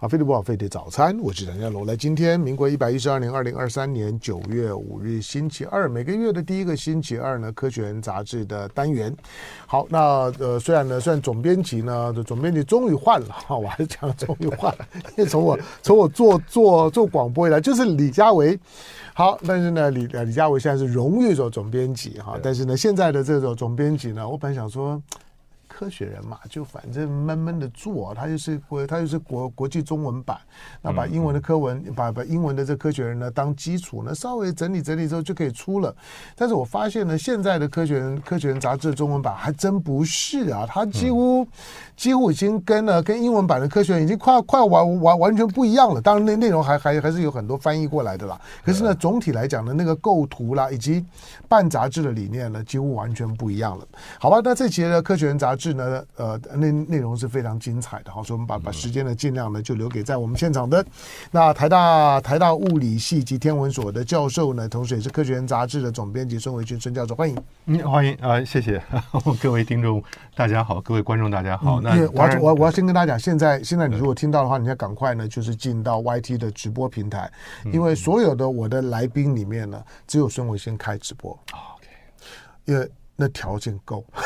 啊，飞碟不枉飞碟早餐，我是陈家龙。来，今天民国一百一十二年二零二三年九月五日星期二，每个月的第一个星期二呢，科学人杂志的单元。好，那呃，虽然呢，虽然总编辑呢，总编辑终于换了哈，我还是讲终于换了，因为从我从我做做做广播以来，就是李家维。好，但是呢，李李家维现在是荣誉总总编辑哈，但是呢，现在的这种总编辑呢，我本来想说。科学人嘛，就反正闷闷的做，他就是国，他就是国国际中文版，那把英文的科文，把把英文的这科学人呢当基础呢，稍微整理整理之后就可以出了。但是我发现呢，现在的科学人科学人杂志的中文版还真不是啊，它几乎几乎已经跟了跟英文版的科学人已经快快完完完全不一样了。当然内内容还还还是有很多翻译过来的啦。可是呢，总体来讲呢，那个构图啦，以及办杂志的理念呢，几乎完全不一样了。好吧，那这期的科学人杂志。呢，呃，内内容是非常精彩的，好，所以我们把把时间呢尽量呢就留给在我们现场的。那台大台大物理系及天文所的教授呢，同时也是科学人杂志的总编辑孙维军孙教授，欢迎，嗯，欢迎啊，谢谢。各位听众大家好，各位观众大家好。嗯、那我要我我要先跟大家讲，现在现在你如果听到的话，你要赶快呢就是进到 YT 的直播平台，因为所有的我的来宾里面呢，只有孙维先开直播，OK，因为。那条件够，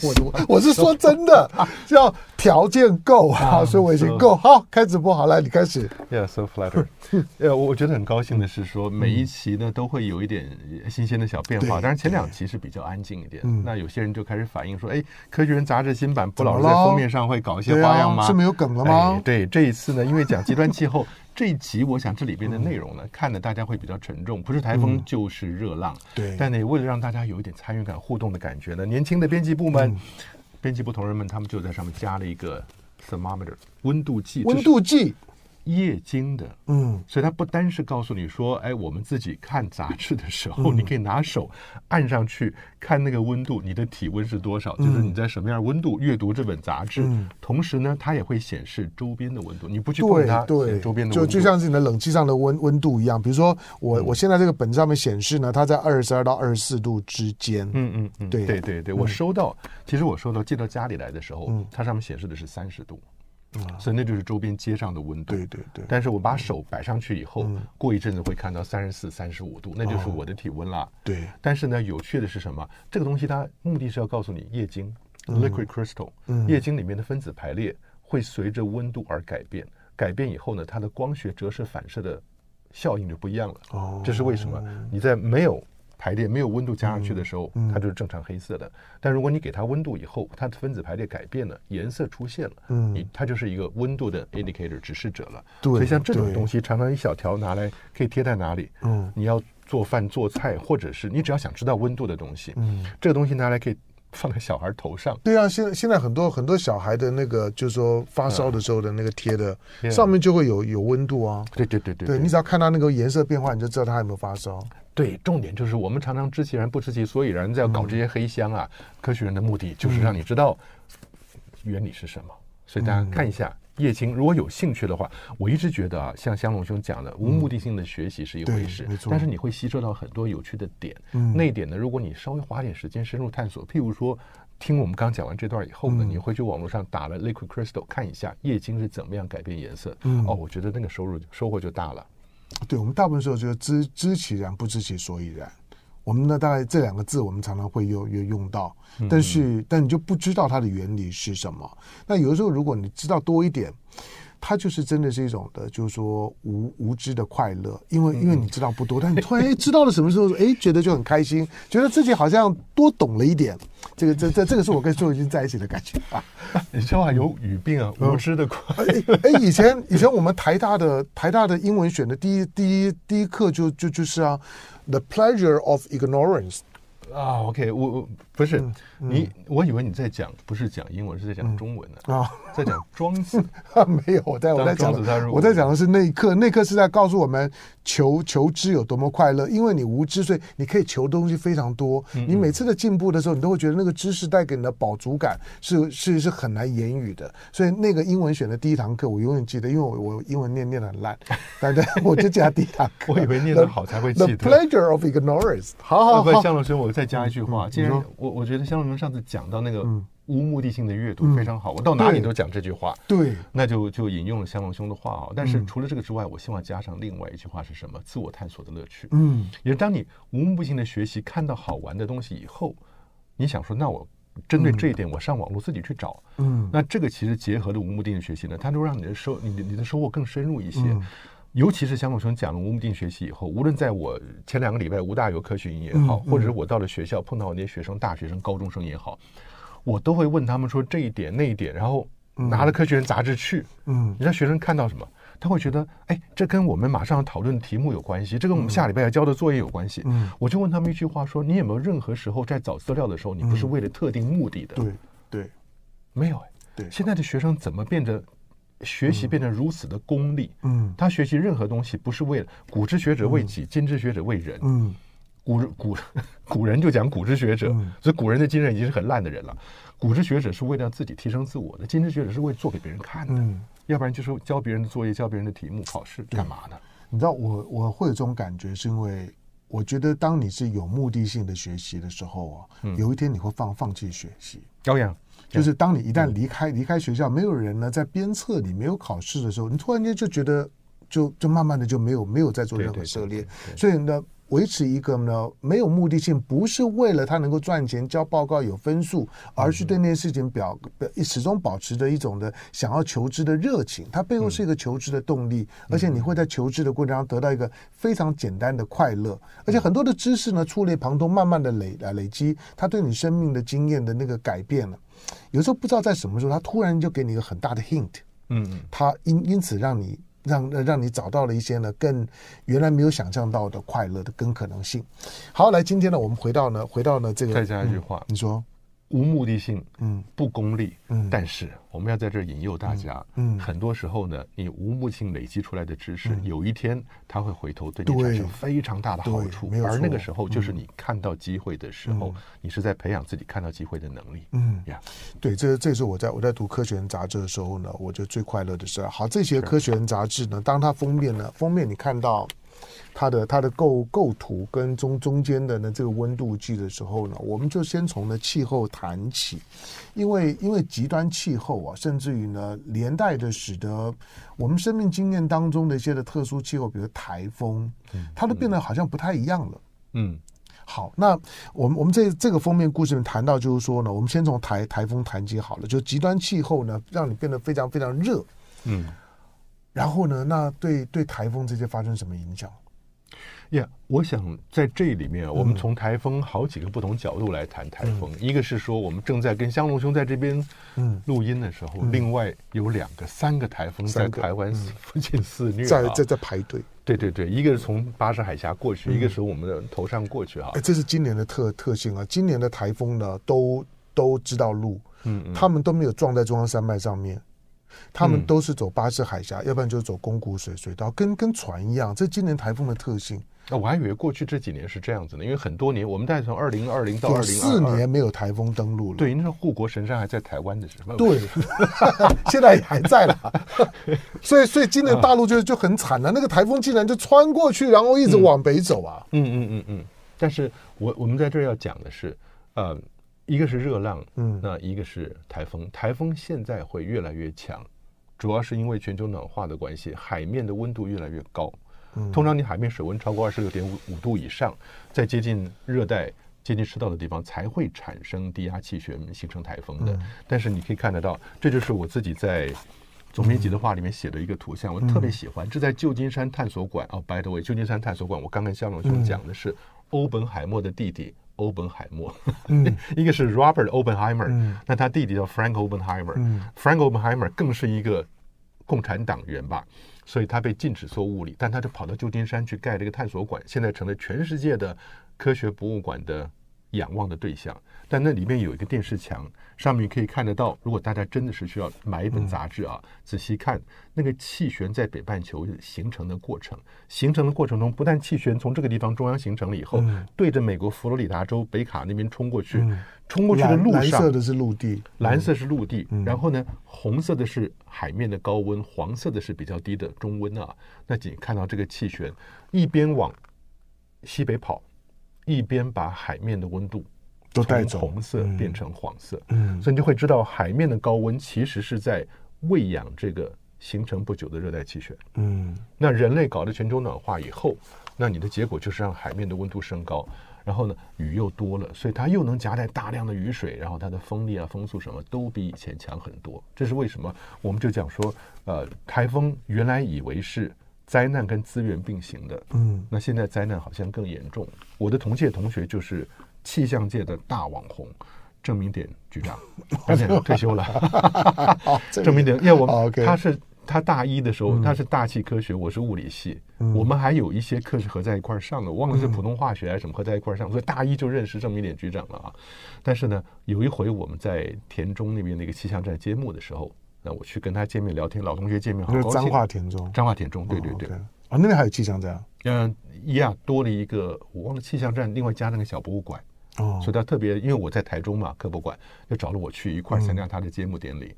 我我是说真的，叫条件够啊，所以我已经够好开直播好了，你开始。Yeah, so flattered. 呃，我觉得很高兴的是说，每一期呢都会有一点新鲜的小变化。当然前两期是比较安静一点，那有些人就开始反映说，哎，科学人杂志新版不老是在封面上会搞一些花样吗？是没有梗了吗？对，这一次呢，因为讲极端气候。这一集，我想这里边的内容呢，嗯、看的大家会比较沉重，不是台风就是热浪。嗯、对，但呢，为了让大家有一点参与感、互动的感觉呢，年轻的编辑部们、嗯、编辑部同仁们，他们就在上面加了一个 thermometer 温度计。温度计。液晶的，嗯，所以它不单是告诉你说，哎，我们自己看杂志的时候，你可以拿手按上去看那个温度，你的体温是多少，就是你在什么样温度阅读这本杂志。同时呢，它也会显示周边的温度，你不去碰它，对，周边的温度。就就像是你的冷气上的温温度一样。比如说我我现在这个本子上面显示呢，它在二十二到二十四度之间。嗯嗯嗯，对。对对对，我收到，其实我收到寄到家里来的时候，它上面显示的是三十度。所以那就是周边街上的温度。对对对。但是我把手摆上去以后，过一阵子会看到三十四、三十五度，那就是我的体温了。对。但是呢，有趣的是什么？这个东西它目的是要告诉你液晶 （liquid crystal），液晶里面的分子排列会随着温度而改变。改变以后呢，它的光学折射反射的效应就不一样了。哦。这是为什么？你在没有排列没有温度加上去的时候，嗯、它就是正常黑色的。嗯、但如果你给它温度以后，它的分子排列改变了，颜色出现了，嗯，你它就是一个温度的 indicator 指示者了。对，所以像这种东西，常常一小条拿来可以贴在哪里？嗯，你要做饭做菜，或者是你只要想知道温度的东西，嗯，这个东西拿来可以放在小孩头上。对啊，现在现在很多很多小孩的那个，就是说发烧的时候的那个贴的，嗯、上面就会有有温度啊。对对对对，对，你只要看到那个颜色变化，你就知道他有没有发烧。对，重点就是我们常常知其然不知其所以然，在要搞这些黑箱啊。嗯、科学人的目的就是让你知道原理是什么。嗯、所以大家看一下叶青，如果有兴趣的话，我一直觉得啊，像香龙兄讲的，无目的性的学习是一回事，嗯、但是你会吸收到很多有趣的点。嗯、那一点呢，如果你稍微花点时间深入探索，譬如说听我们刚讲完这段以后呢，嗯、你会去网络上打了 liquid crystal 看一下液晶是怎么样改变颜色。嗯、哦，我觉得那个收入收获就大了。对，我们大部分时候就是知知其然，不知其所以然。我们呢，大概这两个字，我们常常会用用用到，但是但你就不知道它的原理是什么。那有的时候，如果你知道多一点。它就是真的是一种的，就是说无无知的快乐，因为因为你知道不多，但你突然哎知道了什么时候，哎觉得就很开心，觉得自己好像多懂了一点。这个这这这个是我跟周雨君在一起的感觉啊。你说话有语病啊，无知的快乐。哎，以前以前我们台大的台大的英文选的第一第一第一课就就就是啊，The pleasure of ignorance。啊，OK，我我不是你，我以为你在讲不是讲英文，是在讲中文呢啊，在讲庄子 啊，没有，我在我在讲，我在讲的是那一刻，那一刻是在告诉我们求求知有多么快乐，因为你无知，所以你可以求东西非常多。你每次的进步的时候，你都会觉得那个知识带给你的饱足感是是是很难言语的。所以那个英文选的第一堂课，我永远记得，因为我我英文念念的很烂，对对，我就记得第一堂课。我以为念得好才会记得。The pleasure of ignorance。好好好，向老师我。再加一句话，既然我我觉得像我们上次讲到那个无目的性的阅读非常好，我到哪里都讲这句话。对，那就就引用了香龙兄的话啊。但是除了这个之外，我希望加上另外一句话是什么？自我探索的乐趣。嗯，也是当你无目的性的学习，看到好玩的东西以后，你想说，那我针对这一点，我上网络自己去找。嗯，那这个其实结合了无目的性学习呢，它都让你的收你的你的收获更深入一些。尤其是香龙兄讲了无目的学习以后，无论在我前两个礼拜无大有科学营也好，或者是我到了学校碰到那些学生、大学生、高中生也好，我都会问他们说这一点那一点，然后拿了科学人杂志去，嗯，你让学生看到什么？他会觉得，哎，这跟我们马上要讨论的题目有关系，这跟我们下礼拜要交的作业有关系。嗯，我就问他们一句话说：你有没有任何时候在找资料的时候，你不是为了特定目的的？对对，没有哎。对，现在的学生怎么变得？学习变得如此的功利，嗯，他学习任何东西不是为了古之学者为己，今之学者为人，嗯，古古古人就讲古之学者，所以古人的精神已经是很烂的人了。古之学者是为了自己提升自我的，今之学者是为了做给别人看的，嗯。要不然就是教别人的作业、教别人的题目、考试干嘛呢？你知道我我会有这种感觉，是因为我觉得当你是有目的性的学习的时候啊，有一天你会放放弃学习，高阳。就是当你一旦离开离开学校，没有人呢在鞭策你，没有考试的时候，你突然间就觉得，就就慢慢的就没有没有在做任何涉猎，所以呢，维持一个呢没有目的性，不是为了他能够赚钱、交报告有分数，而是对那些事情表表始终保持着一种的想要求知的热情，它背后是一个求知的动力，而且你会在求知的过程中得到一个非常简单的快乐，而且很多的知识呢触类旁通，慢慢的累啊累积，它对你生命的经验的那个改变了。有时候不知道在什么时候，他突然就给你一个很大的 hint，嗯，他因因此让你让让你找到了一些呢更原来没有想象到的快乐的跟可能性。好，来今天呢，我们回到呢回到呢这个，再加一句话，嗯，你说。无目的性，嗯，不功利，嗯，但是我们要在这儿引诱大家，嗯，很多时候呢，你无目的性累积出来的知识，有一天它会回头对你产生非常大的好处，而那个时候就是你看到机会的时候，你是在培养自己看到机会的能力，嗯。呀，对，这这是我在我在读《科学人》杂志的时候呢，我觉得最快乐的事。好，这些《科学人》杂志呢，当它封面呢，封面你看到。它的它的构构图跟中中间的呢这个温度计的时候呢，我们就先从呢气候谈起，因为因为极端气候啊，甚至于呢连带的使得我们生命经验当中的一些的特殊气候，比如台风，它都变得好像不太一样了。嗯，好，那我们我们这这个封面故事里面谈到就是说呢，我们先从台台风谈起好了，就极端气候呢让你变得非常非常热。嗯，然后呢，那对对台风这些发生什么影响？呀，yeah, 我想在这里面，我们从台风好几个不同角度来谈台风。嗯、一个是说，我们正在跟香龙兄在这边录音的时候，嗯、另外有两个、三个台风在台湾附近肆虐，在在在排队。对对对，一个是从巴士海峡过去，嗯、一个是我们的头上过去哈。哎，这是今年的特特性啊！今年的台风呢，都都知道路，嗯，嗯，他们都没有撞在中央山脉上面。他们都是走巴士海峡，嗯、要不然就是走宫古水水道，跟跟船一样。这今年台风的特性。那、啊、我还以为过去这几年是这样子呢，因为很多年我们大概从二零二零到二零四年没有台风登陆了。对，那时候护国神山还在台湾的时候。对，现在也还在了。所以，所以今年大陆就就很惨了，那个台风竟然就穿过去，然后一直往北走啊。嗯嗯嗯嗯。但是我我们在这儿要讲的是，呃。一个是热浪，嗯，那一个是台风。台风现在会越来越强，主要是因为全球暖化的关系，海面的温度越来越高。嗯，通常你海面水温超过二十六点五五度以上，在接近热带、接近赤道的地方才会产生低压气旋，形成台风的。嗯，但是你可以看得到，这就是我自己在总编辑的话里面写的一个图像，我特别喜欢。这在旧金山探索馆哦，by the way，旧金山探索馆，我刚跟肖龙兄讲的是欧本海默的弟弟。欧本海默，嗯、一个是 Robert Oppenheimer，嗯、那他弟弟叫 Frank Oppenheimer，嗯、Frank Oppenheimer 更是一个共产党员吧，所以他被禁止做物理，但他就跑到旧金山去盖了一个探索馆，现在成了全世界的科学博物馆的仰望的对象。但那里面有一个电视墙，上面可以看得到。如果大家真的是需要买一本杂志啊，嗯、仔细看那个气旋在北半球形成的过程。形成的过程中，不但气旋从这个地方中央形成了以后，嗯、对着美国佛罗里达州北卡那边冲过去，嗯、冲过去的路上，蓝色的是陆地，蓝色是陆地。嗯、然后呢，红色的是海面的高温，黄色的是比较低的中温啊。那仅看到这个气旋一边往西北跑。一边把海面的温度都带走，红色变成黄色，嗯，所以你就会知道海面的高温其实是在喂养这个形成不久的热带气旋。嗯，那人类搞的全球暖化以后，那你的结果就是让海面的温度升高，然后呢，雨又多了，所以它又能夹带大量的雨水，然后它的风力啊、风速什么都比以前强很多。这是为什么？我们就讲说，呃，台风原来以为是灾难跟资源并行的，嗯，那现在灾难好像更严重。我的同届同学就是。气象界的大网红郑明典局长，而且退休了。郑明典，因为我们他是他大一的时候，他是大气科学，我是物理系，我们还有一些课是合在一块儿上的，我忘了是普通化学还是什么合在一块儿上，所以大一就认识郑明典局长了啊。但是呢，有一回我们在田中那边那个气象站揭幕的时候，那我去跟他见面聊天，老同学见面，好高兴。彰化田中，彰化田中，对对对。啊，那边还有气象站？嗯，一样多了一个，我忘了气象站，另外加那个小博物馆。哦，所以他特别，因为我在台中嘛，科博馆就找了我去一块参加他的揭幕典礼，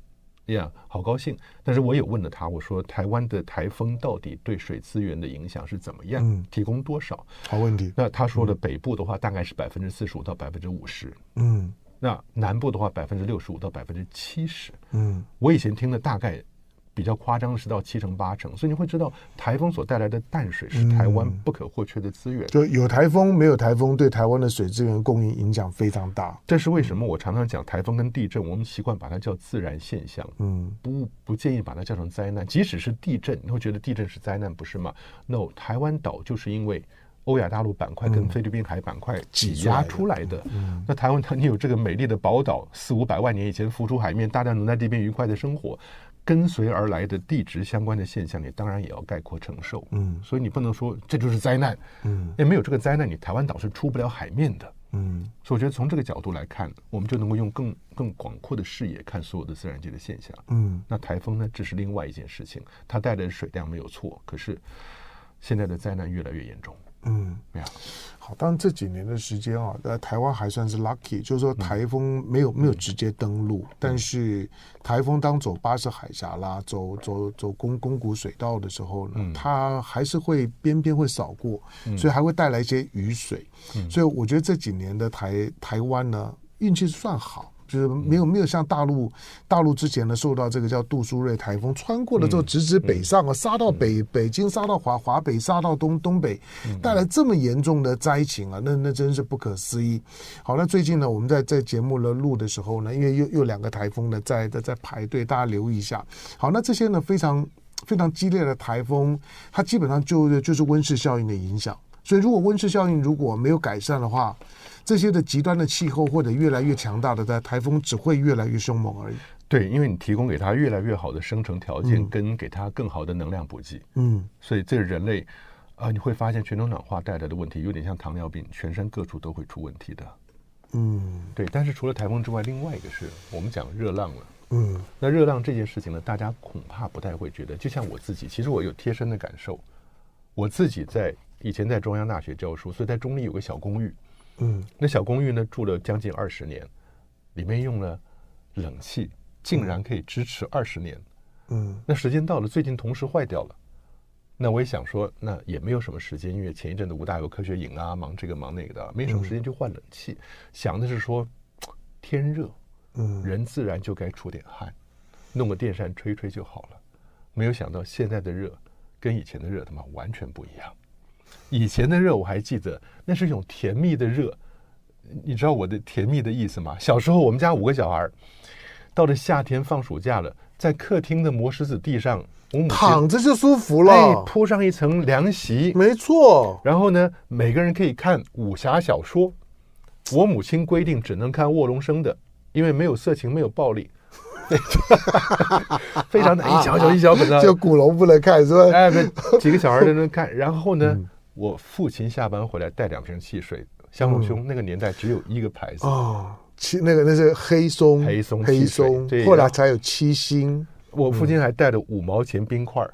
呀、嗯，yeah, 好高兴。但是我也问了他，我说台湾的台风到底对水资源的影响是怎么样？嗯，提供多少？好问题。那他说的北部的话，大概是百分之四十五到百分之五十。嗯，那南部的话，百分之六十五到百分之七十。嗯，我以前听的大概。比较夸张的是到七成八成，所以你会知道台风所带来的淡水是台湾不可或缺的资源。就有台风没有台风，对台湾的水资源供应影响非常大。这是为什么？我常常讲台风跟地震，我们习惯把它叫自然现象，嗯，不不建议把它叫成灾难。即使是地震，你会觉得地震是灾难，不是吗？No，台湾岛就是因为欧亚大陆板块跟菲律宾海板块挤压出来的。嗯，那台湾它你有这个美丽的宝岛，四五百万年以前浮出海面，大家能在这边愉快的生活。跟随而来的地质相关的现象，你当然也要概括承受。嗯，所以你不能说这就是灾难。嗯，也没有这个灾难，你台湾岛是出不了海面的。嗯，所以我觉得从这个角度来看，我们就能够用更更广阔的视野看所有的自然界的现象。嗯，那台风呢，这是另外一件事情，它带来的水量没有错，可是现在的灾难越来越严重。嗯，没有。好，当然这几年的时间啊，呃，台湾还算是 lucky，就是说台风没有没有直接登陆，但是台风当走巴士海峡啦，走走走公公古水道的时候呢，它还是会边边会扫过，所以还会带来一些雨水，所以我觉得这几年的台台湾呢，运气算好。就是没有没有像大陆大陆之前呢，受到这个叫杜苏芮台风穿过了之后，直直北上啊，杀到北北京，杀到华华北，杀到东东北，带来这么严重的灾情啊，那那真是不可思议。好，那最近呢，我们在在节目呢录的时候呢，因为又又两个台风呢在在在排队，大家留意一下。好，那这些呢非常非常激烈的台风，它基本上就就是温室效应的影响。所以如果温室效应如果没有改善的话，这些的极端的气候或者越来越强大的在台风只会越来越凶猛而已。对，因为你提供给他越来越好的生成条件，跟给他更好的能量补给。嗯，所以这个人类啊、呃，你会发现全球暖化带来的问题有点像糖尿病，全身各处都会出问题的。嗯，对。但是除了台风之外，另外一个是我们讲热浪了。嗯，那热浪这件事情呢，大家恐怕不太会觉得。就像我自己，其实我有贴身的感受。我自己在以前在中央大学教书，所以在中立有个小公寓。嗯，那小公寓呢，住了将近二十年，里面用了冷气，竟然可以支持二十年。嗯，那时间到了，最近同时坏掉了。那我也想说，那也没有什么时间，因为前一阵子吴大有科学营啊，忙这个忙那个的，没什么时间去换冷气。嗯、想的是说，天热，嗯，人自然就该出点汗，弄个电扇吹吹就好了。没有想到现在的热跟以前的热他妈完全不一样。以前的热我还记得，那是一种甜蜜的热。你知道我的甜蜜的意思吗？小时候我们家五个小孩，到了夏天放暑假了，在客厅的磨石子地上，我母躺着就舒服了，铺上一层凉席，没错。然后呢，每个人可以看武侠小说。我母亲规定只能看卧龙生的，因为没有色情，没有暴力。非常的一小小一小本的，就古龙不能看是吧？哎，几个小孩都能看。然后呢？嗯我父亲下班回来带两瓶汽水，香龙兄那个年代只有一个牌子哦，七那个那是黑松黑松黑松，后来才有七星。我父亲还带了五毛钱冰块，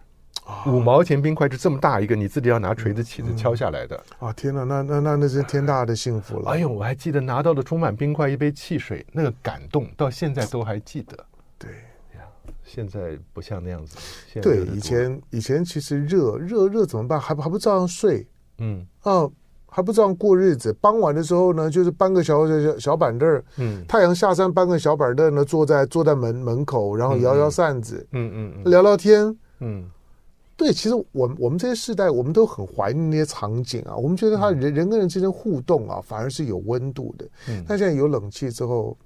五毛钱冰块就这么大一个，你自己要拿锤子起子敲下来的。啊天哪，那那那那是天大的幸福了。哎呦，我还记得拿到了充满冰块一杯汽水，那个感动到现在都还记得。对呀，现在不像那样子。对，以前以前其实热热热怎么办？还不还不照样睡？嗯，啊，还不知道过日子。傍晚的时候呢，就是搬个小小小小板凳，嗯，太阳下山搬个小板凳呢，坐在坐在门门口，然后摇摇扇子，嗯嗯，嗯，聊聊天，嗯，对，其实我们我们这些世代，我们都很怀念那些场景啊。我们觉得他人人跟人之间互动啊，反而是有温度的。嗯，但现在有冷气之后。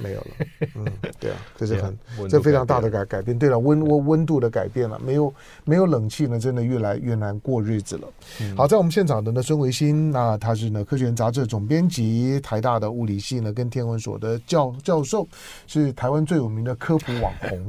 没有了，嗯，对啊，这是很这非常大的改改变。对了，温温温度的改变了，没有没有冷气呢，真的越来越难过日子了。嗯、好，在我们现场的呢，孙维新，那他是呢《科学人》杂志总编辑，台大的物理系呢跟天文所的教教授，是台湾最有名的科普网红。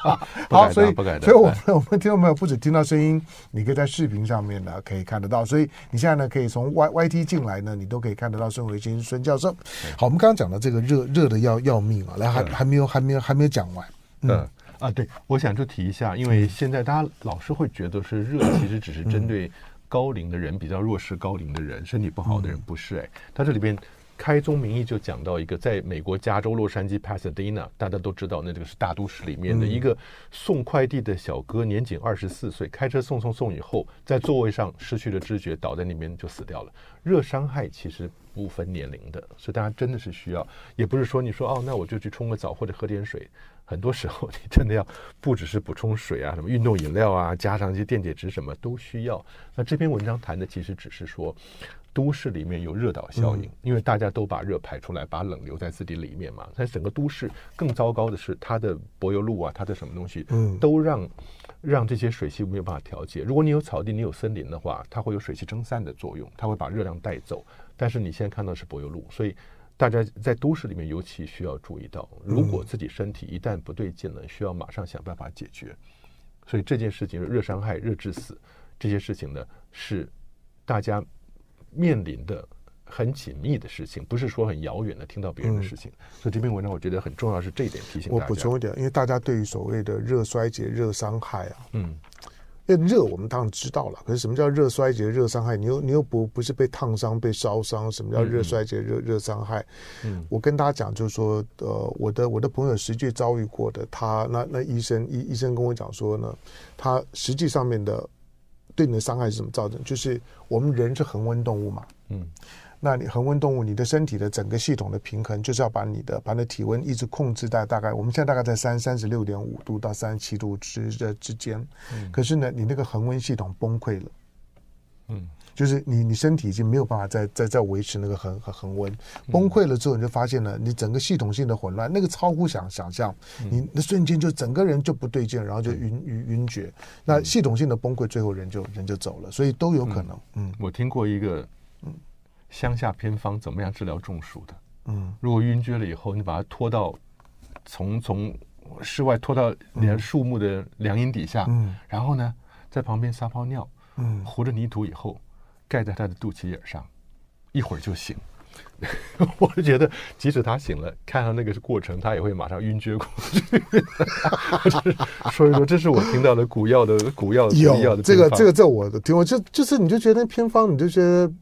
好，所以所以我们我们听众朋友不止听到声音，你可以在视频上面呢可以看得到。所以你现在呢可以从 Y Y T 进来呢，你都可以看得到孙维新孙教授。好，我们刚刚讲的这个热。热的要要命啊！来，还还没有还没有还没有讲完。嗯啊，对，我想就提一下，因为现在大家老是会觉得是热，其实只是针对高龄的人，比较弱势高龄的人，身体不好的人不是哎。他这里边开宗明义就讲到一个，在美国加州洛杉矶 Pasadena，大家都知道，那这个是大都市里面的一个送快递的小哥，年仅二十四岁，开车送送送以后，在座位上失去了知觉，倒在那边就死掉了。热伤害其实。不分年龄的，所以大家真的是需要，也不是说你说哦，那我就去冲个澡或者喝点水。很多时候你真的要不只是补充水啊，什么运动饮料啊，加上一些电解质，什么都需要。那这篇文章谈的其实只是说，都市里面有热岛效应，因为大家都把热排出来，把冷留在自己里面嘛。在整个都市更糟糕的是，它的柏油路啊，它的什么东西，嗯，都让让这些水汽没有办法调节。如果你有草地，你有森林的话，它会有水汽蒸散的作用，它会把热量带走。但是你现在看到是柏油路，所以大家在都市里面尤其需要注意到，如果自己身体一旦不对劲了，需要马上想办法解决。所以这件事情，热伤害、热致死这些事情呢，是大家面临的很紧密的事情，不是说很遥远的听到别人的事情。所以这篇文章我觉得很重要，是这一点提醒。我补充一点，因为大家对于所谓的热衰竭、热伤害啊，嗯。热我们当然知道了，可是什么叫热衰竭、热伤害？你又你又不不是被烫伤、被烧伤？什么叫热衰竭、热热伤害？嗯，我跟大家讲，就是说，呃，我的我的朋友实际遭遇过的，他那那医生医医生跟我讲说呢，他实际上面的对你的伤害是怎么造成？就是我们人是恒温动物嘛，嗯。那你恒温动物，你的身体的整个系统的平衡，就是要把你的把你的体温一直控制在大概我们现在大概在三三十六点五度到三十七度之的之间。嗯。可是呢，你那个恒温系统崩溃了。嗯。就是你你身体已经没有办法再再再维持那个恒恒恒温，崩溃了之后，你就发现了你整个系统性的混乱，那个超乎想想象，你那瞬间就整个人就不对劲，然后就晕晕晕厥。那系统性的崩溃，最后人就人就走了，所以都有可能。嗯。我听过一个。乡下偏方怎么样治疗中暑的？嗯，如果晕厥了以后，你把它拖到从从室外拖到连树木的凉荫底下，嗯，然后呢，在旁边撒泡尿，嗯，糊着泥土以后盖在他的肚脐眼上，一会儿就醒。我就觉得，即使他醒了，看到那个过程，他也会马上晕厥过去。所以说，这是我听到的古药的古药的药的这个这个这我的听我就就是你就觉得偏方，你就觉得。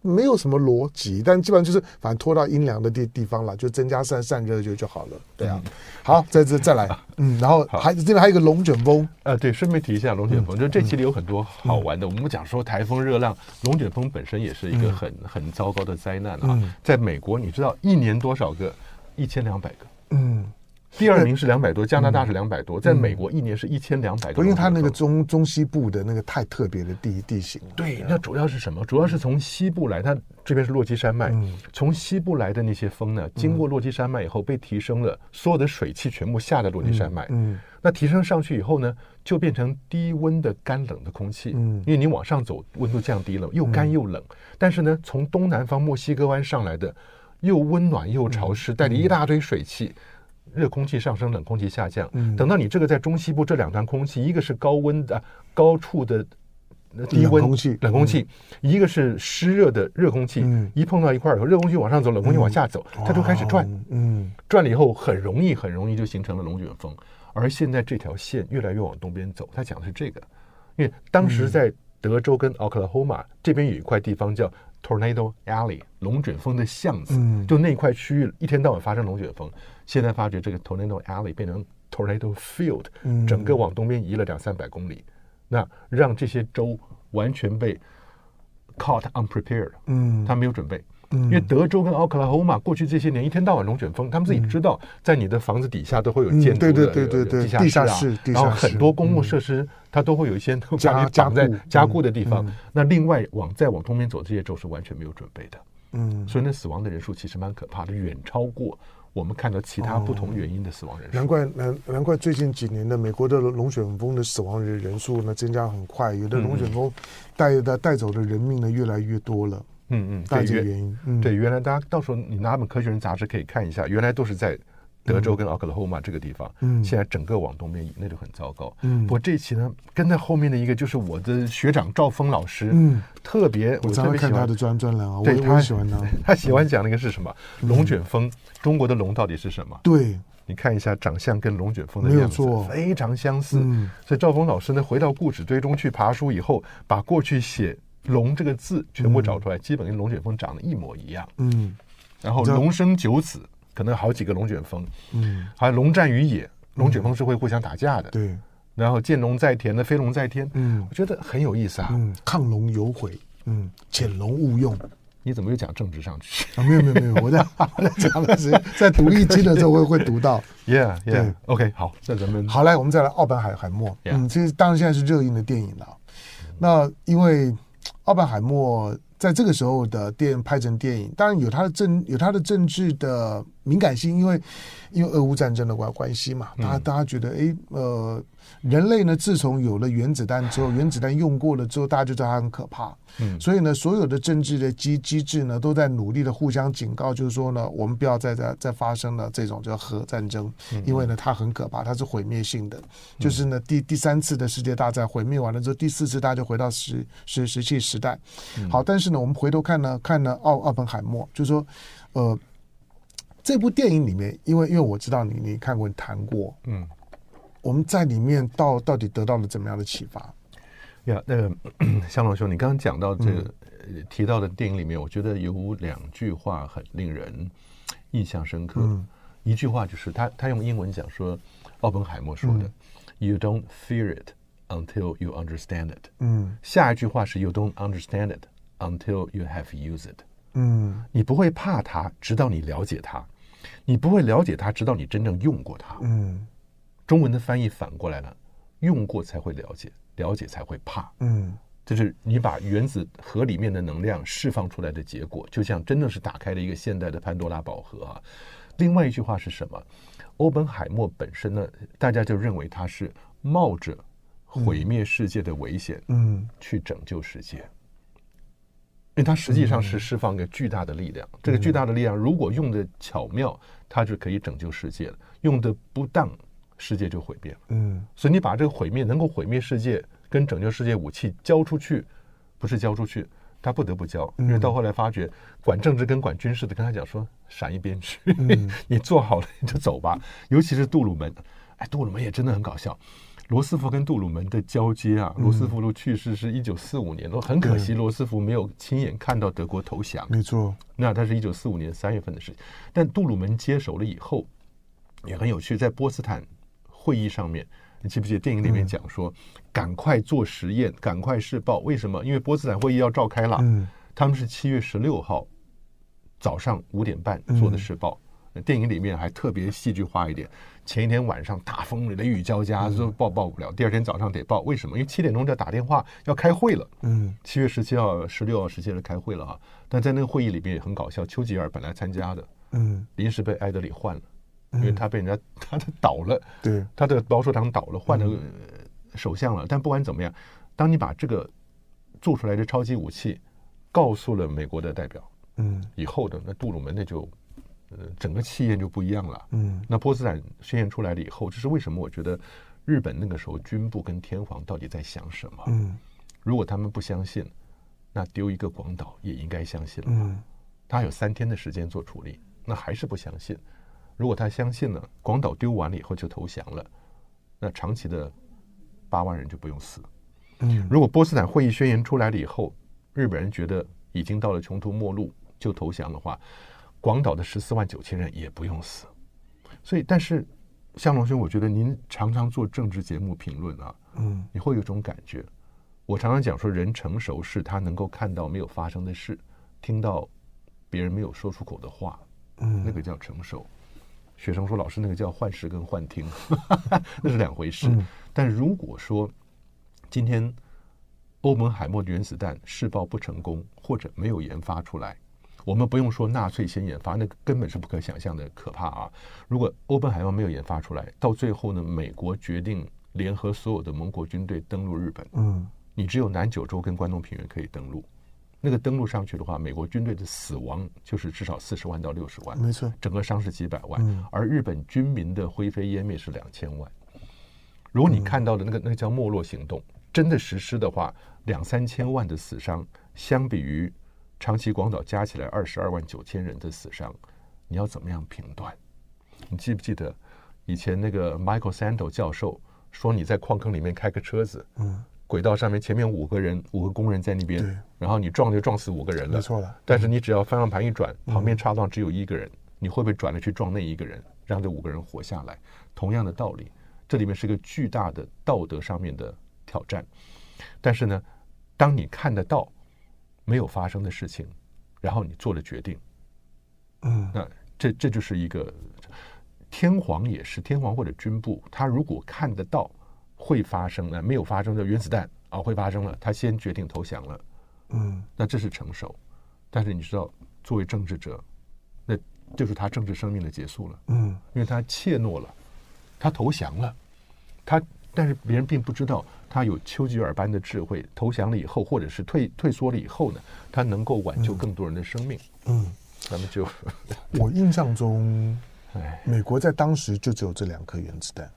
没有什么逻辑，但基本上就是反正拖到阴凉的地地方了，就增加散散热就就好了。对啊，好，再再再来，嗯，然后还这边还有一个龙卷风，呃，对，顺便提一下龙卷风，就这期里有很多好玩的。我们讲说台风热浪，龙卷风本身也是一个很很糟糕的灾难啊。在美国，你知道一年多少个？一千两百个。嗯。第二名是两百多，加拿大是两百多，在美国一年是一千两百多。因为它那个中中西部的那个太特别的地地形。对，那主要是什么？主要是从西部来，它这边是落基山脉，从西部来的那些风呢，经过落基山脉以后被提升了，所有的水汽全部下在落基山脉。嗯，那提升上去以后呢，就变成低温的干冷的空气。嗯，因为你往上走，温度降低了，又干又冷。但是呢，从东南方墨西哥湾上来的，又温暖又潮湿，带着一大堆水汽。热空气上升，冷空气下降。等到你这个在中西部这两段空气，一个是高温的高处的低温空气，冷空气；一个是湿热的热空气。一碰到一块儿以后，热空气往上走，冷空气往下走，它就开始转。嗯，转了以后，很容易很容易就形成了龙卷风。而现在这条线越来越往东边走，它讲的是这个，因为当时在德州跟奥克拉荷马这边有一块地方叫 Tornado Alley 龙卷风的巷子，就那块区域一天到晚发生龙卷风。现在发觉这个 Tornado Alley 变成 Tornado Field，整个往东边移了两三百公里，那让这些州完全被 caught unprepared，嗯，他没有准备。嗯。因为德州跟奥克拉荷马过去这些年一天到晚龙卷风，他们自己知道，在你的房子底下都会有建筑的、地下室啊，然后很多公共设施它都会有一些加加在加固。加固的地方。嗯。那另外往再往东边走，这些州是完全没有准备的，嗯，所以那死亡的人数其实蛮可怕的，远超过我们看到其他不同原因的死亡人数。难怪难难怪最近几年的美国的龙卷风的死亡人人数呢增加很快，有的龙卷风带的带走的人命呢越来越多了。嗯嗯，大这个原因。嗯，对，原来大家到时候你拿本《科学人》杂志可以看一下，原来都是在德州跟奥克拉荷马这个地方，嗯现在整个往东边移，那就很糟糕。嗯不过这一期呢，跟在后面的一个就是我的学长赵峰老师，嗯，特别我特别喜欢他的专专栏啊，我对 他喜欢他。他喜欢讲那个是什么？龙卷风，中国的龙到底是什么？对，你看一下长相跟龙卷风的样子非常相似。嗯所以赵峰老师呢，回到故事堆中去爬书以后，把过去写“龙”这个字全部找出来，基本跟龙卷风长得一模一样。嗯然后龙生九子，可能好几个龙卷风，嗯，还有龙战于野，龙卷风是会互相打架的。对，然后见龙在田的飞龙在天，嗯我觉得很有意思啊。嗯，亢龙有悔，嗯，潜龙勿用。你怎么又讲政治上去啊，没有没有没有，我在 我在讲的是在读易经的时候会 会读到。Yeah yeah。OK，好，那咱们好，来我们再来奥本海海默。嗯，其实当然现在是热映的电影了。那因为奥本海默在这个时候的电影拍成电影，当然有它的政有它的政治的敏感性，因为因为俄乌战争的关关系嘛，大家大家觉得，哎，呃，人类呢，自从有了原子弹之后，原子弹用过了之后，大家就知道它很可怕。嗯所以呢，所有的政治的机机制呢，都在努力的互相警告，就是说呢，我们不要再再再发生了这种叫核战争，因为呢，它很可怕，它是毁灭性的。就是呢，第第三次的世界大战毁灭完了之后，第四次大家就回到石石石器时代。好，但是呢，我们回头看呢，看呢奥奥本海默，就是说，呃，这部电影里面，因为因为我知道你你看过，你谈过，嗯，我们在里面到到底得到了怎么样的启发？呀，那个 香龙兄，你刚刚讲到这个、提到的电影里面，我觉得有两句话很令人印象深刻。嗯一句话就是他他用英文讲说，奥本海默说的、“You don't fear it until you understand it”。嗯下一句话是 “You don't understand it until you have used it”。嗯你不会怕它，直到你了解它；你不会了解它，直到你真正用过它。嗯中文的翻译反过来了，用过才会了解，了解才会怕。嗯就是你把原子核里面的能量释放出来的结果，就像真的是打开了一个现代的潘多拉宝盒啊。另外一句话是什么？欧本海默本身呢，大家就认为他是冒着毁灭世界的危险嗯去拯救世界，因为他实际上是释放一个巨大的力量。这个巨大的力量如果用的巧妙，它就可以拯救世界了；用的不当，世界就毁灭了。嗯所以你把这个毁灭能够毁灭世界跟拯救世界武器交出去，不是交出去，他不得不交，因为到后来发觉管政治跟管军事的跟他讲说闪一边去，你做好了你就走吧。尤其是杜鲁门，哎，杜鲁门也真的很搞笑。罗斯福跟杜鲁门的交接啊，罗斯福都去世是一九四五年，都很可惜，罗斯福没有亲眼看到德国投降。没错，那他是一九四五年三月份的事情，但杜鲁门接手了以后，也很有趣，在波茨坦会议上面，你记不记得电影里面讲说，赶快做实验，赶快试爆？为什么？因为波茨坦会议要召开了，嗯他们是七月十六号早上五点半做的试爆。电影里面还特别戏剧化一点，前一天晚上大风雷雨交加，说报报不了，第二天早上得报。为什么？因为七点钟就要打电话要开会了。嗯七月十七号、十六号、十七号开会了啊！但在那个会议里面也很搞笑，丘吉尔本来参加的，嗯，临时被埃德里换了，因为他被人家 他的倒了，对，他的保守党倒了，换了呃首相了。但不管怎么样，当你把这个做出来的超级武器告诉了美国的代表嗯以后的，那杜鲁门那就呃整个气焰就不一样了。嗯那波茨坦宣言出来了以后，这是为什么？我觉得日本那个时候军部跟天皇到底在想什么？嗯如果他们不相信，那丢一个广岛也应该相信了吧。嗯他有三天的时间做处理，那还是不相信。如果他相信了，广岛丢完了以后就投降了，那长崎的八万人就不用死。嗯如果波茨坦会议宣言出来了以后，日本人觉得已经到了穷途末路就投降的话，广岛的十四万九千人也不用死。所以，但是向龙兄，我觉得您常常做政治节目评论啊，嗯你会有种感觉，我常常讲说，人成熟是他能够看到没有发生的事，听到别人没有说出口的话，嗯，那个叫成熟。学生说：“老师，那个叫幻视跟幻听，那是两回事。嗯、但如果说今天欧盟海默原子弹试爆不成功，或者没有研发出来，我们不用说纳粹先研发，那根本是不可想象的可怕啊！如果欧本海默没有研发出来，到最后呢，美国决定联合所有的盟国军队登陆日本，嗯，你只有南九州跟关东平原可以登陆。”那个登陆上去的话，美国军队的死亡就是至少四十万到六十万，没错，整个伤是几百万，嗯、而日本军民的灰飞烟灭是两千万。如果你看到的那个那个叫没落行动真的实施的话，两三千万的死伤，相比于长崎、广岛加起来二十二万九千人的死伤，你要怎么样评断？你记不记得以前那个 Michael Sando 教授说，你在矿坑里面开个车子，嗯。轨道上面前面五个人，五个工人在那边，对然后你撞就撞死五个人了，没错了。但是你只要方向盘一转，嗯、旁边插档只有一个人，你会不会转了去撞那一个人，让这五个人活下来？同样的道理，这里面是个巨大的道德上面的挑战。但是呢，当你看得到没有发生的事情，然后你做了决定，嗯，那这这就是一个天皇也是天皇或者军部，他如果看得到。会发生的，没有发生的原子弹啊，会发生了。他先决定投降了，嗯，那这是成熟。但是你知道，作为政治者，那就是他政治生命的结束了，嗯，因为他怯懦了，他投降了，他但是别人并不知道他有丘吉尔般的智慧，投降了以后，或者是退退缩了以后呢，他能够挽救更多人的生命，嗯，咱们就我印象中，哎，美国在当时就只有这两颗原子弹。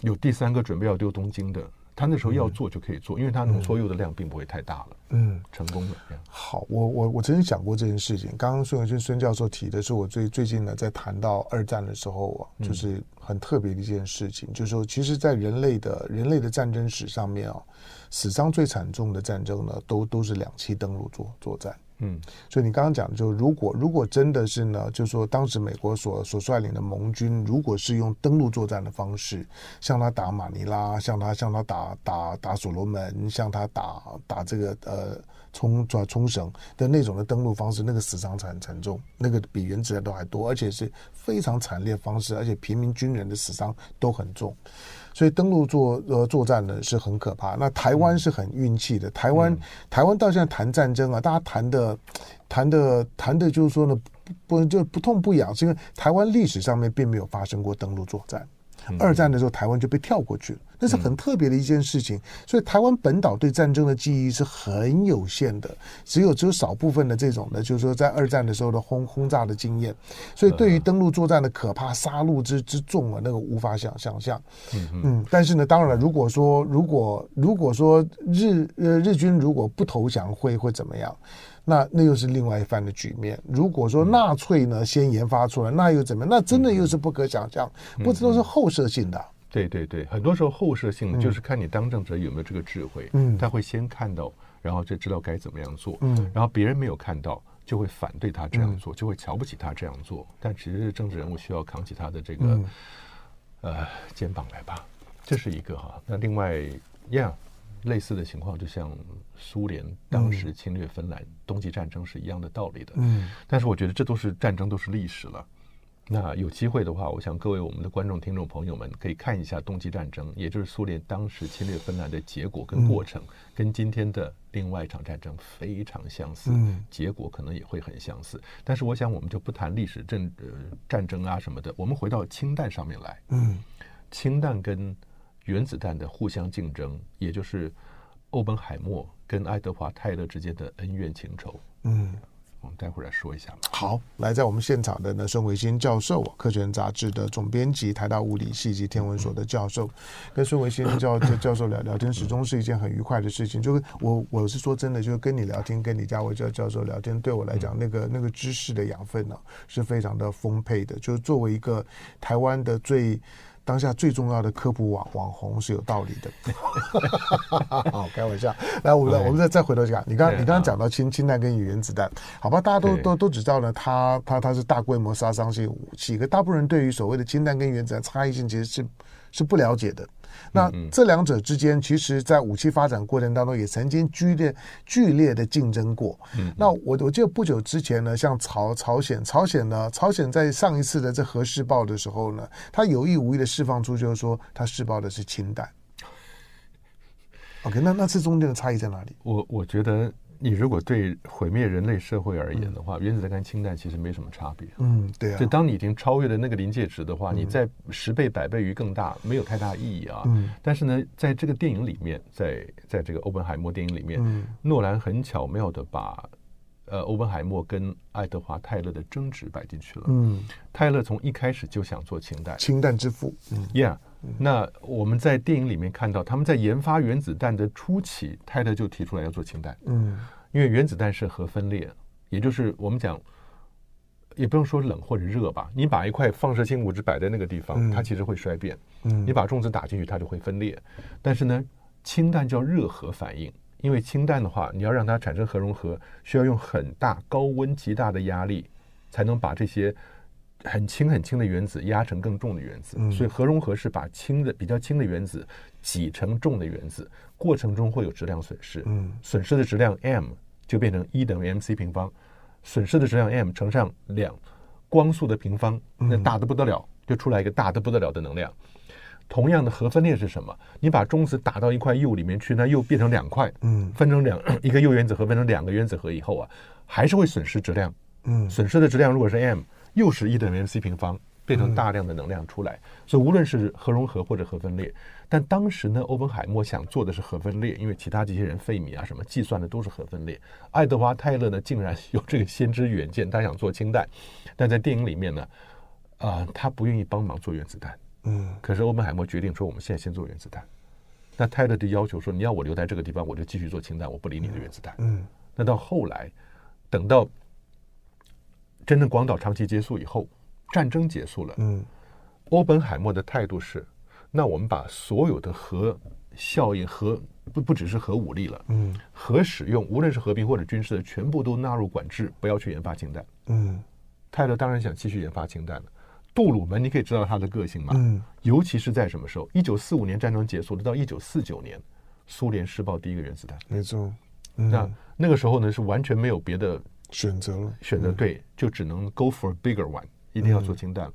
有第三个准备要丢东京的，他那时候要做就可以做，嗯、因为他浓缩铀的量并不会太大了。嗯，成功了。好，我我我曾经讲过这件事情。刚刚孙文轩孙教授提的是我最最近呢在谈到二战的时候啊，就是很特别的一件事情，嗯、就是说，其实，在人类的人类的战争史上面啊，死伤最惨重的战争呢，都都是两栖登陆作作战。嗯，所以你刚刚讲，就如果如果真的是呢，就是说当时美国所所率领的盟军，如果是用登陆作战的方式，向他打马尼拉，向他向他打打打所罗门，向他打打这个呃冲抓冲绳的那种的登陆方式，那个死伤惨惨重，那个比原子弹都还多，而且是非常惨烈方式，而且平民军人的死伤都很重。所以登陆作呃作战呢是很可怕。那台湾是很运气的，台湾、嗯、台湾到现在谈战争啊，大家谈的谈的谈的就是说呢，不就不痛不痒，是因为台湾历史上面并没有发生过登陆作战。二战的时候，台湾就被跳过去了，那是很特别的一件事情。所以台湾本岛对战争的记忆是很有限的，只有只有少部分的这种的，就是说在二战的时候的轰轰炸的经验。所以对于登陆作战的可怕、杀戮之之重啊，那个无法想想象。嗯，但是呢，当然了，如果说如果如果说日呃日军如果不投降，会会怎么样？那那又是另外一番的局面。如果说纳粹呢先研发出来，那又怎么样？那真的又是不可想象，不知道是后设性的。对对对，很多时候后设性就是看你当政者有没有这个智慧。嗯，他会先看到，然后就知道该怎么样做。嗯，然后别人没有看到，就会反对他这样做，就会瞧不起他这样做。但其实政治人物需要扛起他的这个呃肩膀来吧，这是一个哈。那另外，Yeah。类似的情况，就像苏联当时侵略芬兰，嗯、冬季战争是一样的道理的。嗯，但是我觉得这都是战争，都是历史了。那有机会的话，我想各位我们的观众、听众朋友们可以看一下冬季战争，也就是苏联当时侵略芬兰的结果跟过程，嗯、跟今天的另外一场战争非常相似，嗯、结果可能也会很相似。但是我想，我们就不谈历史战呃战争啊什么的，我们回到氢弹上面来。嗯，氢弹跟。原子弹的互相竞争，也就是欧本海默跟爱德华泰勒之间的恩怨情仇。嗯，我们待会儿来说一下。好，来在我们现场的呢，孙维新教授，科学人杂志的总编辑，台大物理系及天文所的教授，嗯、跟孙维新教 教授聊聊天，始终是一件很愉快的事情。就是我我是说真的，就是跟你聊天，跟李家维教教授聊天，对我来讲，那个那个知识的养分呢，是非常的丰沛的。就是作为一个台湾的最。当下最重要的科普网网红是有道理的，好开玩笑。来，我们来，我们再再回头讲，你刚你刚刚讲到氢氢弹跟原子弹，好吧，大家都都都只知道呢，它它它是大规模杀伤性武器，可大部分人对于所谓的氢弹跟原子弹差异性其实是是不了解的。那这两者之间，其实在武器发展过程当中，也曾经剧烈剧烈的竞争过。嗯，那我我记得不久之前呢，像朝朝鲜，朝鲜呢，朝鲜在上一次的这核试爆的时候呢，他有意无意的释放出，就是说他试爆的是氢弹。OK，那那这中间的差异在哪里？我我觉得。你如果对毁灭人类社会而言的话，嗯、原子弹跟氢弹其实没什么差别。嗯，对啊。就当你已经超越了那个临界值的话，嗯、你在十倍、百倍于更大，没有太大意义啊。嗯。但是呢，在这个电影里面，在在这个欧本海默电影里面，嗯、诺兰很巧妙的把呃欧本海默跟爱德华泰勒的争执摆进去了。嗯。泰勒从一开始就想做氢弹，氢弹之父。嗯。Yeah。那我们在电影里面看到，他们在研发原子弹的初期，泰勒就提出来要做氢弹。嗯，因为原子弹是核分裂，也就是我们讲，也不用说冷或者热吧，你把一块放射性物质摆在那个地方，它其实会衰变。嗯，你把重子打进去，它就会分裂。但是呢，氢弹叫热核反应，因为氢弹的话，你要让它产生核融合，需要用很大、高温、极大的压力，才能把这些。很轻很轻的原子压成更重的原子，所以核融合是把轻的比较轻的原子挤成重的原子，过程中会有质量损失，损失的质量 m 就变成一等于 mc 平方，损失的质量 m 乘上两光速的平方，那大的不得了，就出来一个大的不得了的能量。同样的核分裂是什么？你把中子打到一块铀里面去，那铀变成两块，分成两一个铀原子核分成两个原子核以后啊，还是会损失质量，损失的质量如果是 m。又是一等于 mc 平方，变成大量的能量出来。嗯、所以无论是核融合或者核分裂，但当时呢，欧本海默想做的是核分裂，因为其他这些人费米啊什么计算的都是核分裂。爱德华泰勒呢，竟然 有这个先知远见，他想做氢弹，但在电影里面呢，啊、呃，他不愿意帮忙做原子弹。嗯，可是欧本海默决定说，我们现在先做原子弹。那泰勒就要求说，你要我留在这个地方，我就继续做氢弹，我不理你的原子弹。嗯，那到后来，等到。真正广岛长期结束以后，战争结束了。嗯，欧本海默的态度是：那我们把所有的核效应、核不不只是核武力了，嗯，核使用无论是和平或者军事的，全部都纳入管制，不要去研发氢弹。嗯，泰勒当然想继续研发氢弹了。杜鲁门，你可以知道他的个性嘛？嗯，尤其是在什么时候？一九四五年战争结束了，到一九四九年，苏联试爆第一个原子弹。没错，嗯，那那个时候呢，是完全没有别的。选择了，选择对，就只能 go for a bigger one，一定要做氢弹了。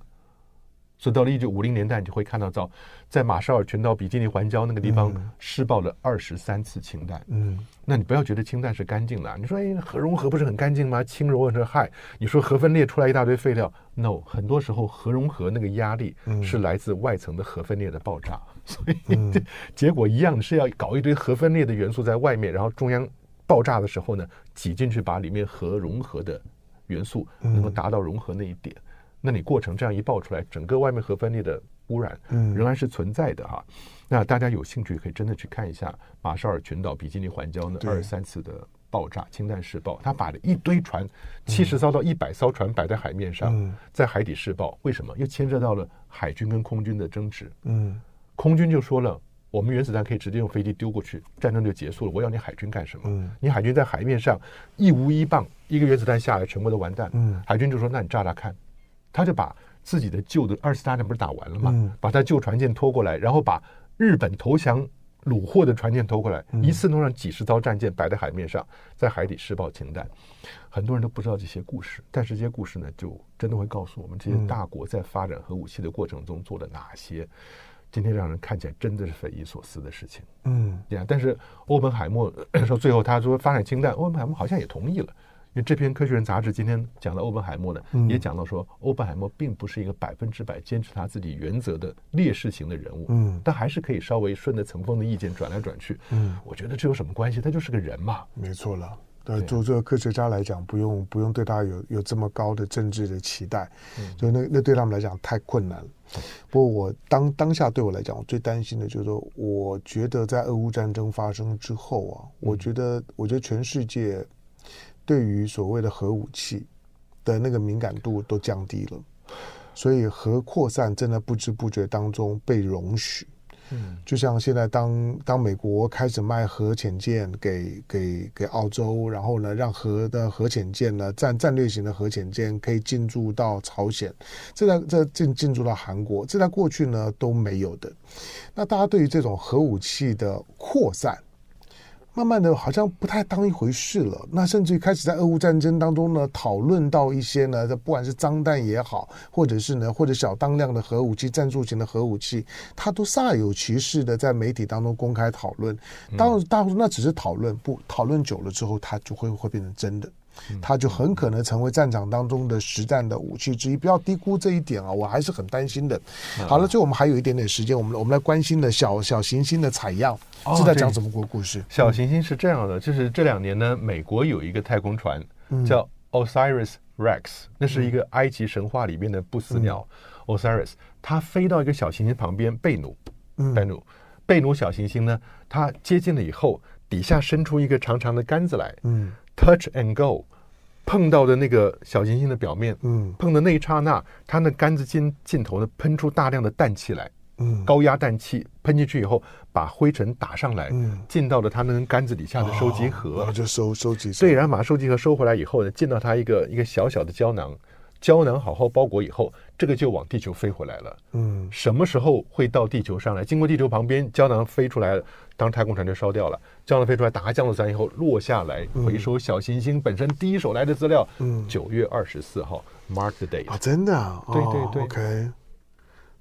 所以到了一九五零年代，你就会看到到在马绍尔群岛比基尼环礁那个地方试爆了二十三次氢弹。嗯，那你不要觉得氢弹是干净的，你说哎，核融合不是很干净吗？氢融合氦，你说核分裂出来一大堆废料，no，很多时候核融合那个压力是来自外层的核分裂的爆炸，所以结果一样是要搞一堆核分裂的元素在外面，然后中央。爆炸的时候呢，挤进去把里面核融合的元素能够达到融合那一点，嗯、那你过程这样一爆出来，整个外面核分裂的污染仍然是存在的哈。嗯、那大家有兴趣可以真的去看一下马绍尔群岛比基尼环礁那二十三次的爆炸氢弹试爆，他把了一堆船，七十艘到一百艘船摆在海面上，嗯、在海底试爆，为什么？又牵涉到了海军跟空军的争执。嗯，空军就说了。我们原子弹可以直接用飞机丢过去，战争就结束了。我要你海军干什么？嗯，你海军在海面上一无一棒，一个原子弹下来，全部都完蛋。嗯，海军就说：“那你炸炸看。”他就把自己的旧的二次大战不是打完了吗？嗯，把他旧船舰拖过来，然后把日本投降虏获的船舰拖过来，嗯，一次弄上几十艘战舰摆在海面上，在海底试爆氢弹。很多人都不知道这些故事，但是这些故事呢，就真的会告诉我们，这些大国在发展核武器的过程中做了哪些。今天让人看起来真的是匪夷所思的事情，嗯。但是欧本海默说，最后他说发展氢弹，欧本海默好像也同意了。因为这篇《科学人》杂志今天讲到欧本海默呢，也讲到说，欧本海默并不是一个百分之百坚持他自己原则的烈士型的人物，嗯，但还是可以稍微顺着层峰的意见转来转去，嗯，我觉得这有什么关系？他就是个人嘛，没错了。对，做这个科学家来讲，不用不用对他有有这么高的政治的期待，嗯、所以那那对他们来讲太困难了。嗯、不过我当当下对我来讲，我最担心的就是说，我觉得在俄乌战争发生之后啊，嗯、我觉得我觉得全世界对于所谓的核武器的那个敏感度都降低了，所以核扩散真的不知不觉当中被容许。嗯，就像现在当当美国开始卖核潜舰给给给澳洲，然后呢，让核的核潜舰呢战战略型的核潜舰可以进驻到朝鲜，这在这进进驻到韩国，这在过去呢都没有的。那大家对于这种核武器的扩散，慢慢的，好像不太当一回事了。那甚至于开始在俄乌战争当中呢，讨论到一些呢，不管是脏弹也好，或者是呢，或者小当量的核武器、战术型的核武器，他都煞有其事的在媒体当中公开讨论。当然，大那只是讨论，不讨论久了之后，它就会会变成真的。它就很可能成为战场当中的实战的武器之一，不要低估这一点啊！我还是很担心的。好了，最后我们还有一点点时间，我们我们来关心的小小行星的采样。是在讲什么故故事？小行星是这样的，就是这两年呢，美国有一个太空船叫 Osiris Rex，那是一个埃及神话里面的不死鸟 Osiris，它飞到一个小行星旁边贝努，贝努，贝努小行星呢，它接近了以后，底下伸出一个长长的杆子来，嗯。Touch and go，碰到的那个小行星的表面，嗯，碰的那一刹那，它那杆子尖尽头呢，喷出大量的氮气来，嗯，高压氮气喷进去以后，把灰尘打上来，嗯，进到了它那根杆子底下的收集盒，然后就收收集，对，然后把收集盒收回来以后呢，进到它一个一个小小的胶囊。胶囊好好包裹以后，这个就往地球飞回来了。嗯，什么时候会到地球上来？经过地球旁边，胶囊飞出来了，当太空船就烧掉了。胶囊飞出来，打开降落伞以后落下来，回收小行星本身第一手来的资料。嗯，九月二十四号，Mark the date 啊，真的啊，对对对，OK，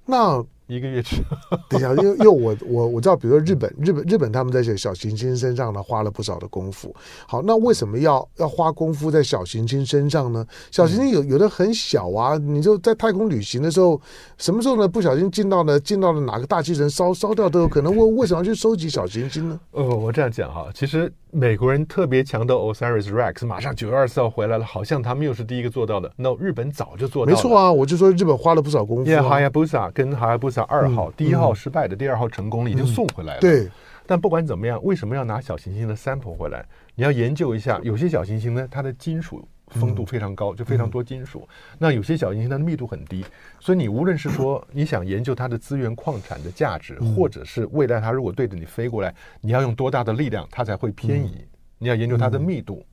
那。一个月之后，等一下，因为因为我我我知道，比如说日本，日本日本他们在这小行星身上呢花了不少的功夫。好，那为什么要要花功夫在小行星身上呢？小行星有有的很小啊，你就在太空旅行的时候，什么时候呢？不小心进到了进到了哪个大气层烧烧掉都有可能。为为什么要去收集小行星呢？呃，我这样讲哈，其实美国人特别强调 Osiris Rex，马上九月二十四号回来了，好像他们又是第一个做到的。那日本早就做到了，没错啊，我就说日本花了不少功夫。啊。h a y a b u s a 跟 Hayabusa 二号第一号。失败的，第二号成功了，已经送回来了。嗯、对，但不管怎么样，为什么要拿小行星的 sample 回来？你要研究一下，有些小行星呢，它的金属丰度非常高，就非常多金属；嗯、那有些小行星它的密度很低，所以你无论是说 你想研究它的资源矿产的价值，或者是未来它如果对着你飞过来，你要用多大的力量它才会偏移？你要研究它的密度，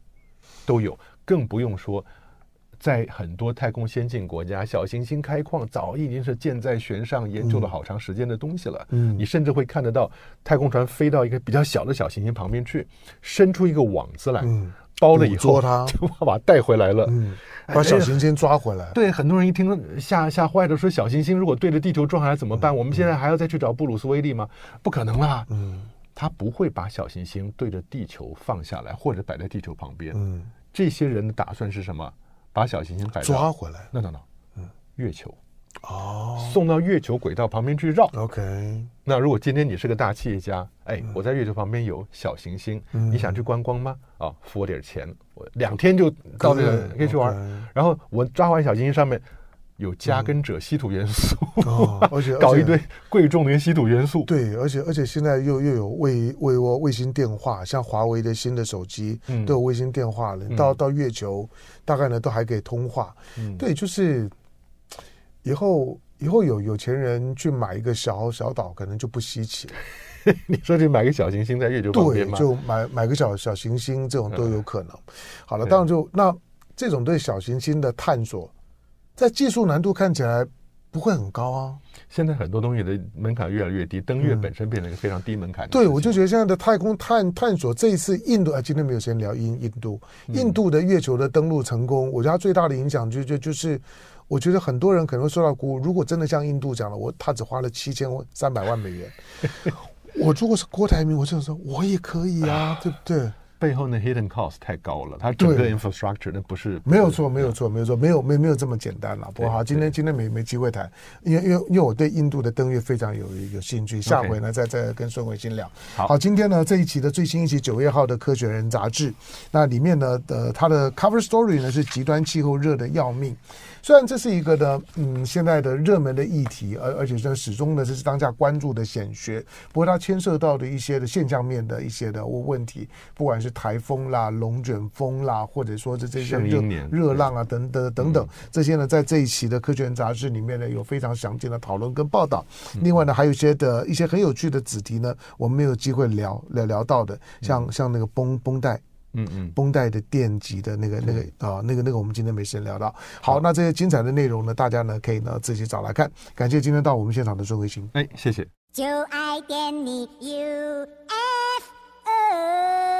都有，更不用说。在很多太空先进国家，小行星开矿早已经是箭在弦上，研究了好长时间的东西了。嗯，你甚至会看得到太空船飞到一个比较小的小行星旁边去，伸出一个网子来，嗯、包了以后他就把它带回来了，嗯，把小行星抓回来。哎、对，很多人一听吓吓坏了，说小行星如果对着地球撞下来怎么办？嗯、我们现在还要再去找布鲁斯威利吗？不可能啦。嗯，他不会把小行星对着地球放下来，或者摆在地球旁边。嗯，这些人的打算是什么？把小行星抓回来，no no no，嗯，月球，哦，送到月球轨道旁边去绕。OK，那如果今天你是个大企业家，哎，我在月球旁边有小行星，你想去观光吗？啊，付我点钱，我两天就到这个可以去玩。然后我抓完小行星上面。有加根者稀土元素，而且搞一堆贵重的稀土元素。对，而且而且现在又又有卫卫窝卫星电话，像华为的新的手机都有卫星电话了。到到月球，大概呢都还可以通话。对，就是以后以后有有钱人去买一个小小岛，可能就不稀奇了。你说去买个小行星在月球旁边吗？对，就买买个小小行星，这种都有可能。好了，当然就那这种对小行星的探索。在技术难度看起来不会很高啊。现在很多东西的门槛越来越低，登月本身变成一个非常低门槛。对，我就觉得现在的太空探探索，这一次印度啊，今天没有时间聊印印度，印度的月球的登陆成功，我觉得它最大的影响就就就是，我觉得很多人可能会受到鼓舞。如果真的像印度讲了，我他只花了七千三百万美元，我如果是郭台铭，我就说我也可以啊，对不对？背后的 hidden cost 太高了，它整个 infrastructure 那不是没有错，没有错，没有错，没有没没有这么简单了。不过好，今天今天没没机会谈，因为因为因为我对印度的登月非常有有兴趣，下回呢再再跟孙伟新聊。好，今天呢这一期的最新一期九月号的《科学人》杂志，那里面呢的它的 cover story 呢是极端气候热的要命。虽然这是一个呢，嗯，现在的热门的议题，而而且这始终呢这是当下关注的显学，不过它牵涉到的一些的现象面的一些的问题，不管是。台风啦、龙卷风啦，或者说这这些热热浪啊等等等等，这些呢，在这一期的《科学人》杂志里面呢，有非常详尽的讨论跟报道。另外呢，还有一些的一些很有趣的子题呢，我们没有机会聊聊聊到的，像像那个绷绷带。嗯嗯，绷带的电极的那个那个，啊，那个那个我们今天没时间聊到。好，那这些精彩的内容呢，大家呢可以呢自己找来看。感谢今天到我们现场的周位亲。哎，谢谢。就爱点你，U F O。